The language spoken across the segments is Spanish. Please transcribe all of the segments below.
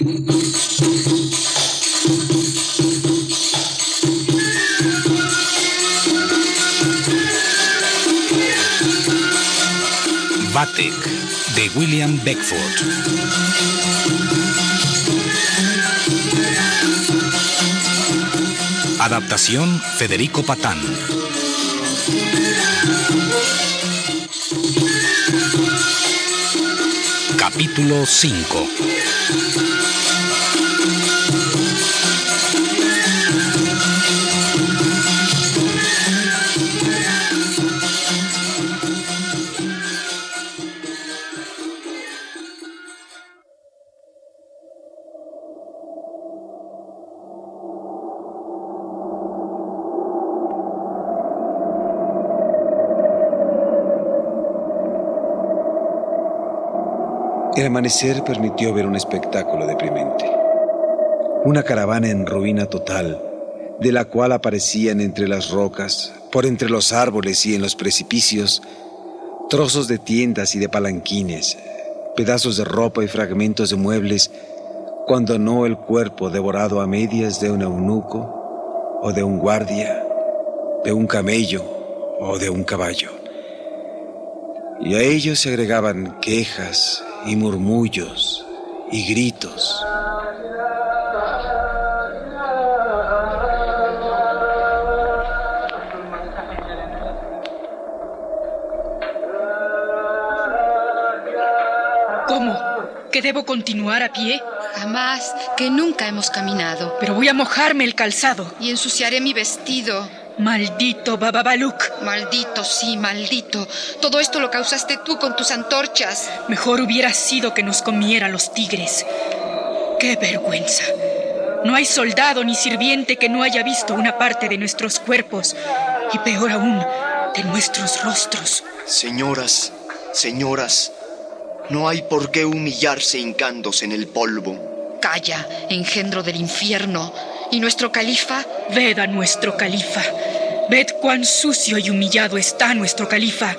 Batek de William Beckford. Adaptación Federico Patán. Capítulo 5 amanecer permitió ver un espectáculo deprimente. Una caravana en ruina total, de la cual aparecían entre las rocas, por entre los árboles y en los precipicios, trozos de tiendas y de palanquines, pedazos de ropa y fragmentos de muebles, cuando no el cuerpo devorado a medias de un eunuco o de un guardia, de un camello o de un caballo. Y a ellos se agregaban quejas y murmullos y gritos. ¿Cómo? ¿Que debo continuar a pie? Jamás, que nunca hemos caminado. Pero voy a mojarme el calzado. Y ensuciaré mi vestido. Maldito Bababaluk. Maldito, sí, maldito. Todo esto lo causaste tú con tus antorchas. Mejor hubiera sido que nos comieran los tigres. ¡Qué vergüenza! No hay soldado ni sirviente que no haya visto una parte de nuestros cuerpos y peor aún, de nuestros rostros. Señoras, señoras, no hay por qué humillarse hincándose en el polvo. Calla, engendro del infierno. ¿Y nuestro califa? Ved a nuestro califa. Ved cuán sucio y humillado está nuestro califa.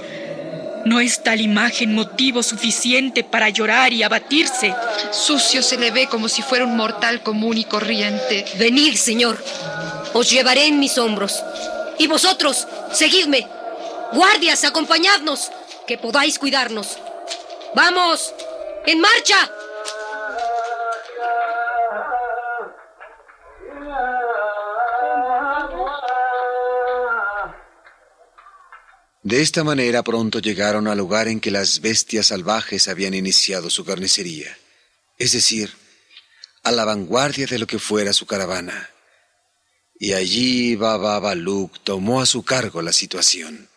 ¿No es tal imagen motivo suficiente para llorar y abatirse? Sucio se le ve como si fuera un mortal común y corriente. Venid, señor. Os llevaré en mis hombros. Y vosotros, seguidme. Guardias, acompañadnos, que podáis cuidarnos. ¡Vamos! ¡En marcha! De esta manera pronto llegaron al lugar en que las bestias salvajes habían iniciado su carnicería, es decir, a la vanguardia de lo que fuera su caravana. Y allí Baba Baluk tomó a su cargo la situación.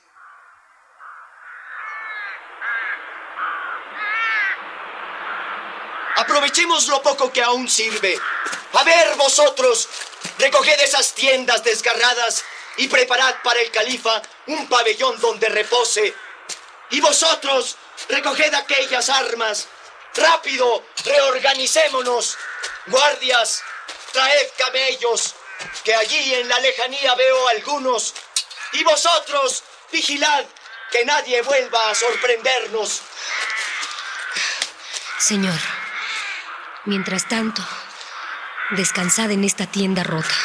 Aprovechemos lo poco que aún sirve. A ver, vosotros, recoged esas tiendas desgarradas y preparad para el califa un pabellón donde repose. Y vosotros, recoged aquellas armas. Rápido, reorganicémonos. Guardias, traed camellos, que allí en la lejanía veo algunos. Y vosotros, vigilad que nadie vuelva a sorprendernos. Señor, mientras tanto, descansad en esta tienda rota,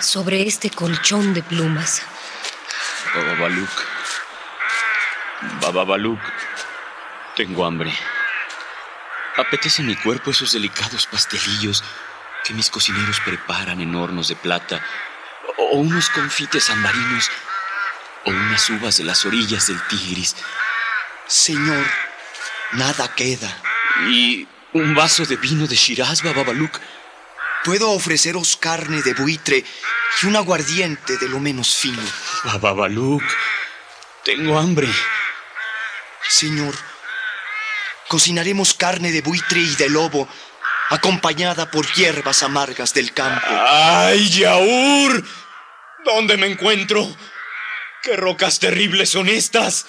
sobre este colchón de plumas. Baba Baluk. Tengo hambre. Apetece mi cuerpo esos delicados pastelillos que mis cocineros preparan en hornos de plata, o unos confites ambarinos, o unas uvas de las orillas del Tigris. Señor, nada queda. Y un vaso de vino de Shiraz, Baba Baluk. Puedo ofreceros carne de buitre y un aguardiente de lo menos fino. Baba Baluk. Tengo hambre. Señor, cocinaremos carne de buitre y de lobo, acompañada por hierbas amargas del campo. ¡Ay, Yaur! ¿Dónde me encuentro? ¿Qué rocas terribles son estas?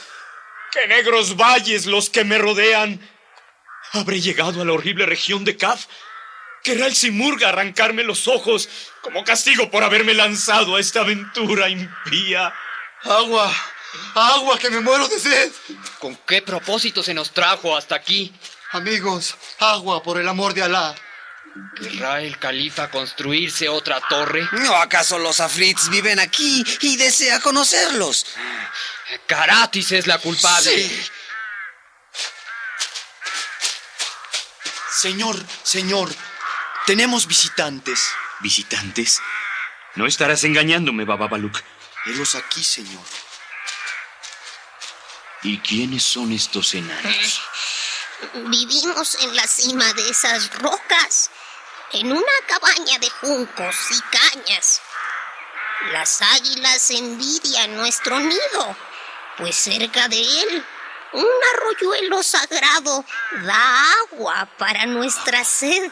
¿Qué negros valles los que me rodean? ¿Habré llegado a la horrible región de Kaf? ¿Querrá el Simurga arrancarme los ojos como castigo por haberme lanzado a esta aventura impía? ¡Agua! ¡Agua, que me muero de sed! ¿Con qué propósito se nos trajo hasta aquí? Amigos, agua, por el amor de Alá. ¿Querrá el califa construirse otra torre? ¿No acaso los afrits viven aquí y desea conocerlos? Caratis es la culpable. Sí. Señor, señor, tenemos visitantes. ¿Visitantes? No estarás engañándome, Baba Baluk. Helos aquí, señor. ¿Y quiénes son estos enanos? Vivimos en la cima de esas rocas, en una cabaña de juncos y cañas. Las águilas envidian nuestro nido, pues cerca de él un arroyuelo sagrado da agua para nuestra sed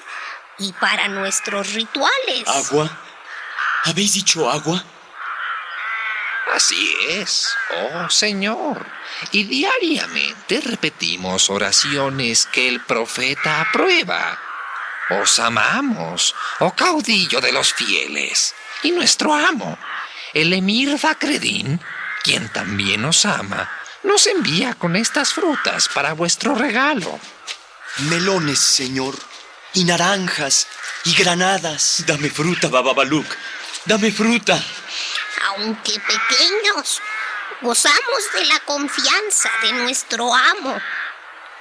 y para nuestros rituales. ¿Agua? ¿Habéis dicho agua? Así es, oh Señor. Y diariamente repetimos oraciones que el profeta aprueba. Os amamos, oh caudillo de los fieles, y nuestro amo, el emir Fakreddin, quien también os ama, nos envía con estas frutas para vuestro regalo. Melones, señor, y naranjas, y granadas. Dame fruta, Baba Baluk. Dame fruta. Aunque pequeños, gozamos de la confianza de nuestro amo,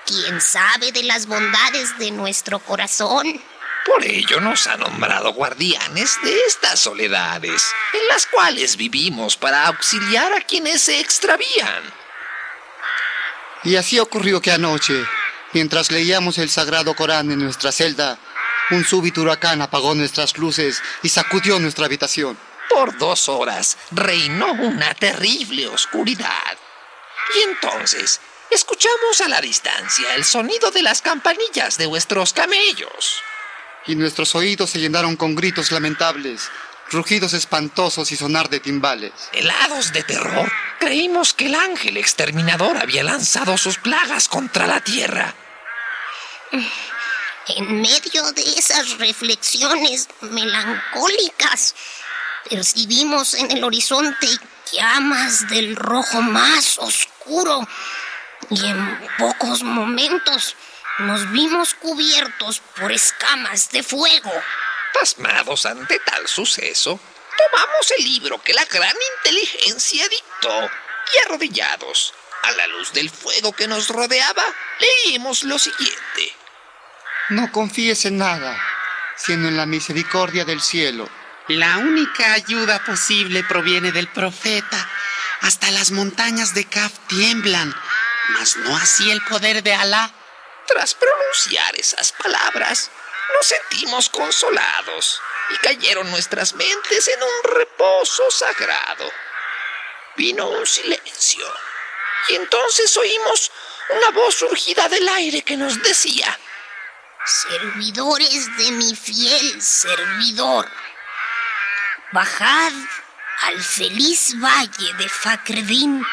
quien sabe de las bondades de nuestro corazón. Por ello nos ha nombrado guardianes de estas soledades, en las cuales vivimos para auxiliar a quienes se extravían. Y así ocurrió que anoche, mientras leíamos el sagrado Corán en nuestra celda, un súbito huracán apagó nuestras luces y sacudió nuestra habitación. Por dos horas reinó una terrible oscuridad. Y entonces escuchamos a la distancia el sonido de las campanillas de vuestros camellos. Y nuestros oídos se llenaron con gritos lamentables, rugidos espantosos y sonar de timbales. Helados de terror, creímos que el ángel exterminador había lanzado sus plagas contra la tierra. En medio de esas reflexiones melancólicas, percibimos en el horizonte llamas del rojo más oscuro y en pocos momentos nos vimos cubiertos por escamas de fuego. Pasmados ante tal suceso, tomamos el libro que la gran inteligencia dictó y arrodillados, a la luz del fuego que nos rodeaba, leímos lo siguiente. No confíes en nada, sino en la misericordia del cielo. La única ayuda posible proviene del profeta. Hasta las montañas de Kaf tiemblan, mas no así el poder de Alá. Tras pronunciar esas palabras, nos sentimos consolados y cayeron nuestras mentes en un reposo sagrado. Vino un silencio y entonces oímos una voz surgida del aire que nos decía, Servidores de mi fiel servidor, bajad al feliz valle de Fakreddin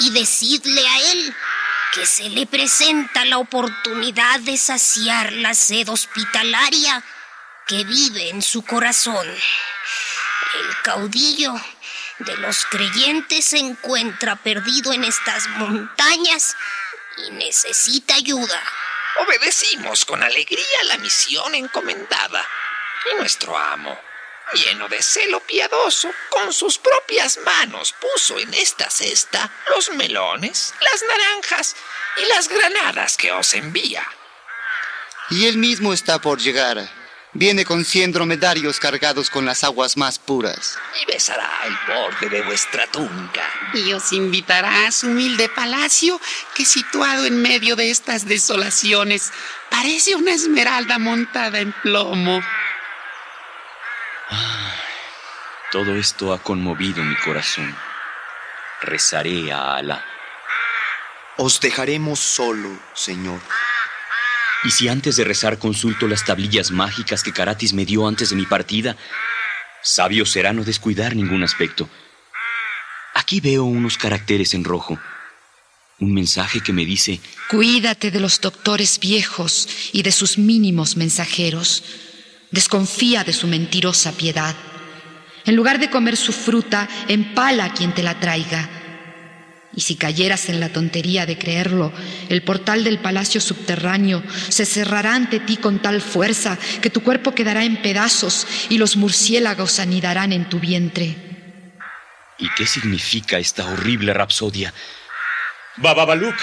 y decidle a él que se le presenta la oportunidad de saciar la sed hospitalaria que vive en su corazón. El caudillo de los creyentes se encuentra perdido en estas montañas y necesita ayuda. Obedecimos con alegría la misión encomendada y nuestro amo, lleno de celo piadoso, con sus propias manos puso en esta cesta los melones, las naranjas y las granadas que os envía. Y él mismo está por llegar. Viene con cien dromedarios cargados con las aguas más puras. Y besará el borde de vuestra túnica. Y os invitará a su humilde palacio que situado en medio de estas desolaciones parece una esmeralda montada en plomo. Todo esto ha conmovido mi corazón. Rezaré a Alá. Os dejaremos solo, señor. Y si antes de rezar consulto las tablillas mágicas que Karatis me dio antes de mi partida, sabio será no descuidar ningún aspecto. Aquí veo unos caracteres en rojo. Un mensaje que me dice, Cuídate de los doctores viejos y de sus mínimos mensajeros. Desconfía de su mentirosa piedad. En lugar de comer su fruta, empala a quien te la traiga. Y si cayeras en la tontería de creerlo, el portal del palacio subterráneo se cerrará ante ti con tal fuerza que tu cuerpo quedará en pedazos y los murciélagos anidarán en tu vientre. ¿Y qué significa esta horrible rapsodia? Bababaluk.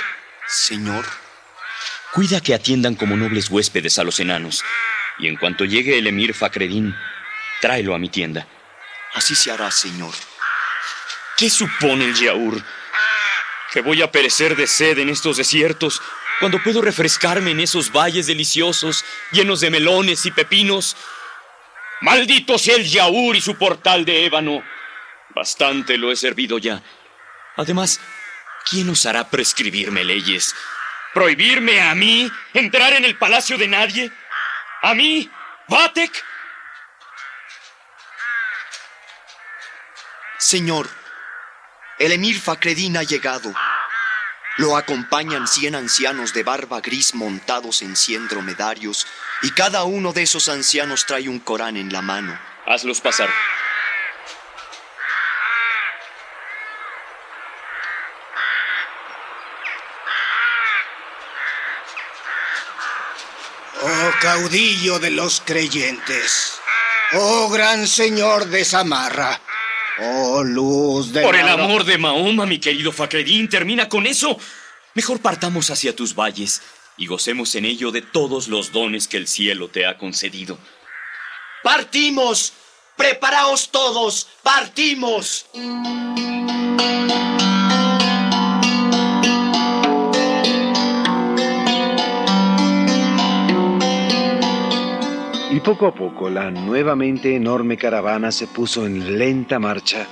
Señor. Cuida que atiendan como nobles huéspedes a los enanos. Y en cuanto llegue el emir Fakreddin, tráelo a mi tienda. Así se hará, señor. ¿Qué supone el Yaur? ¿Que voy a perecer de sed en estos desiertos cuando puedo refrescarme en esos valles deliciosos llenos de melones y pepinos? Maldito sea el Yaur y su portal de ébano. Bastante lo he servido ya. Además, ¿quién osará prescribirme leyes? ¿Prohibirme a mí entrar en el palacio de nadie? ¿A mí? ¿Vatek? Señor, el emir Fakreddin ha llegado. Lo acompañan cien ancianos de barba gris montados en cien dromedarios, y cada uno de esos ancianos trae un Corán en la mano. Hazlos pasar. Oh caudillo de los creyentes, oh gran señor de Samarra, oh luz de... Por el amor de Mahoma, mi querido Fakreddin, termina con eso. Mejor partamos hacia tus valles y gocemos en ello de todos los dones que el cielo te ha concedido. ¡Partimos! ¡Preparaos todos! ¡Partimos! Poco a poco la nuevamente enorme caravana se puso en lenta marcha,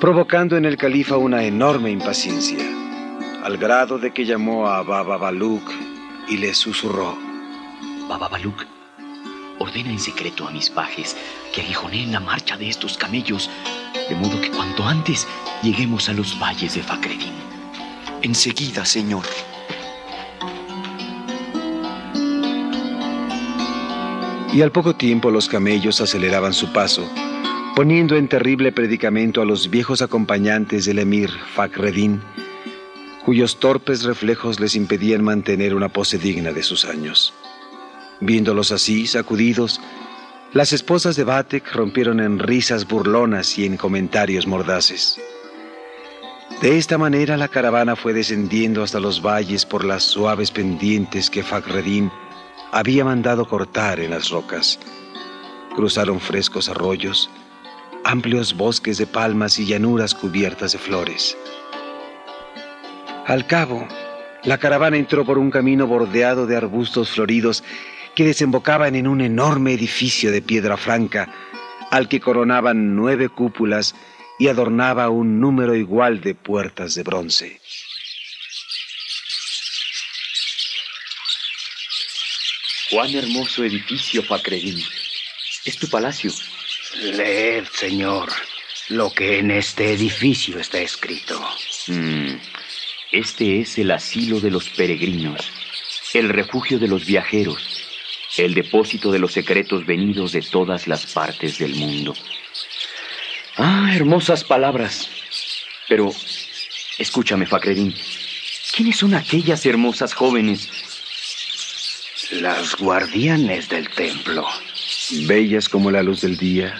provocando en el califa una enorme impaciencia, al grado de que llamó a Baba Baluk y le susurró. Baba Baluk, ordena en secreto a mis pajes que aguijoneen la marcha de estos camellos, de modo que cuanto antes lleguemos a los valles de Fakreddin. Enseguida, señor. Y al poco tiempo los camellos aceleraban su paso, poniendo en terrible predicamento a los viejos acompañantes del emir Fakreddin, cuyos torpes reflejos les impedían mantener una pose digna de sus años. Viéndolos así, sacudidos, las esposas de Batek rompieron en risas burlonas y en comentarios mordaces. De esta manera la caravana fue descendiendo hasta los valles por las suaves pendientes que Fakreddin había mandado cortar en las rocas. Cruzaron frescos arroyos, amplios bosques de palmas y llanuras cubiertas de flores. Al cabo, la caravana entró por un camino bordeado de arbustos floridos que desembocaban en un enorme edificio de piedra franca, al que coronaban nueve cúpulas y adornaba un número igual de puertas de bronce. Cuán hermoso edificio, Fakreddin. Es tu palacio. Leed, señor, lo que en este edificio está escrito. Mm, Este es el asilo de los peregrinos, el refugio de los viajeros, el depósito de los secretos venidos de todas las partes del mundo. Ah, hermosas palabras. Pero, escúchame, Fakreddin. ¿Quiénes son aquellas hermosas jóvenes? Las guardianes del templo. bellas como la luz del día,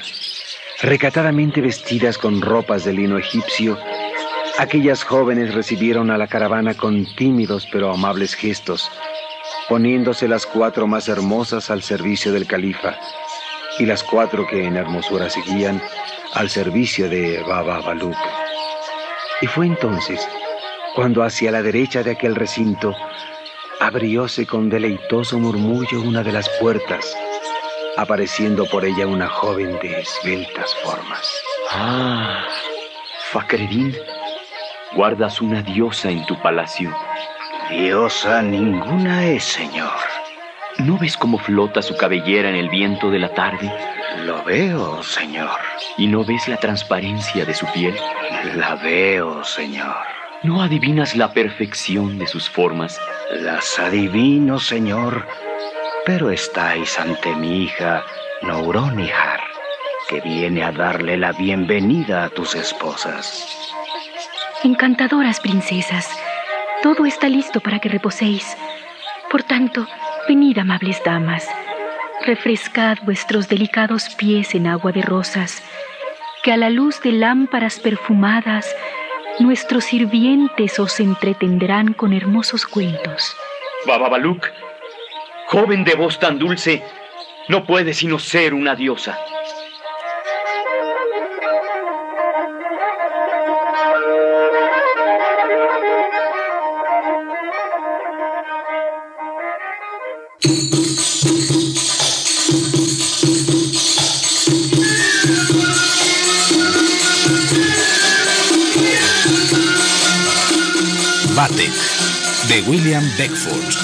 recatadamente vestidas con ropas de lino egipcio, aquellas jóvenes recibieron a la caravana con tímidos pero amables gestos, poniéndose las cuatro más hermosas al servicio del califa y las cuatro que en hermosura seguían al servicio de Baba Baluk. Y fue entonces cuando hacia la derecha de aquel recinto abrióse con deleitoso murmullo una de las puertas, apareciendo por ella una joven de esbeltas formas. Ah, Fakreddin, guardas una diosa en tu palacio. Diosa ninguna es, señor. ¿No ves cómo flota su cabellera en el viento de la tarde? Lo veo, señor. ¿Y no ves la transparencia de su piel? La veo, señor. ¿No adivinas la perfección de sus formas? Las adivino, señor, pero estáis ante mi hija Nouronihar, que viene a darle la bienvenida a tus esposas. Encantadoras princesas, todo está listo para que reposéis. Por tanto, venid, amables damas, refrescad vuestros delicados pies en agua de rosas, que a la luz de lámparas perfumadas nuestros sirvientes os entretendrán con hermosos cuentos. Bababaluk, joven de voz tan dulce, no puede sino ser una diosa. William Beckford.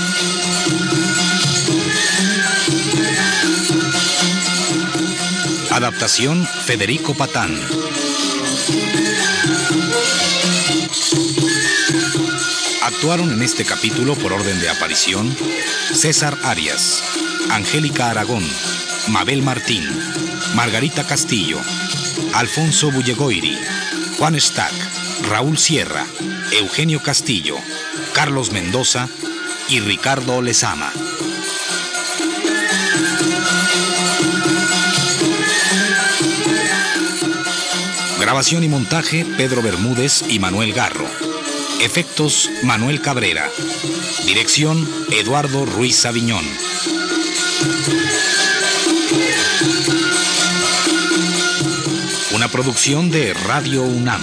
Adaptación Federico Patán. Actuaron en este capítulo por orden de aparición César Arias, Angélica Aragón, Mabel Martín, Margarita Castillo, Alfonso Bullegoiri, Juan Stack, Raúl Sierra, Eugenio Castillo, Carlos Mendoza y Ricardo Lezama. Grabación y montaje Pedro Bermúdez y Manuel Garro. Efectos Manuel Cabrera. Dirección Eduardo Ruiz Aviñón. Una producción de Radio UNAM.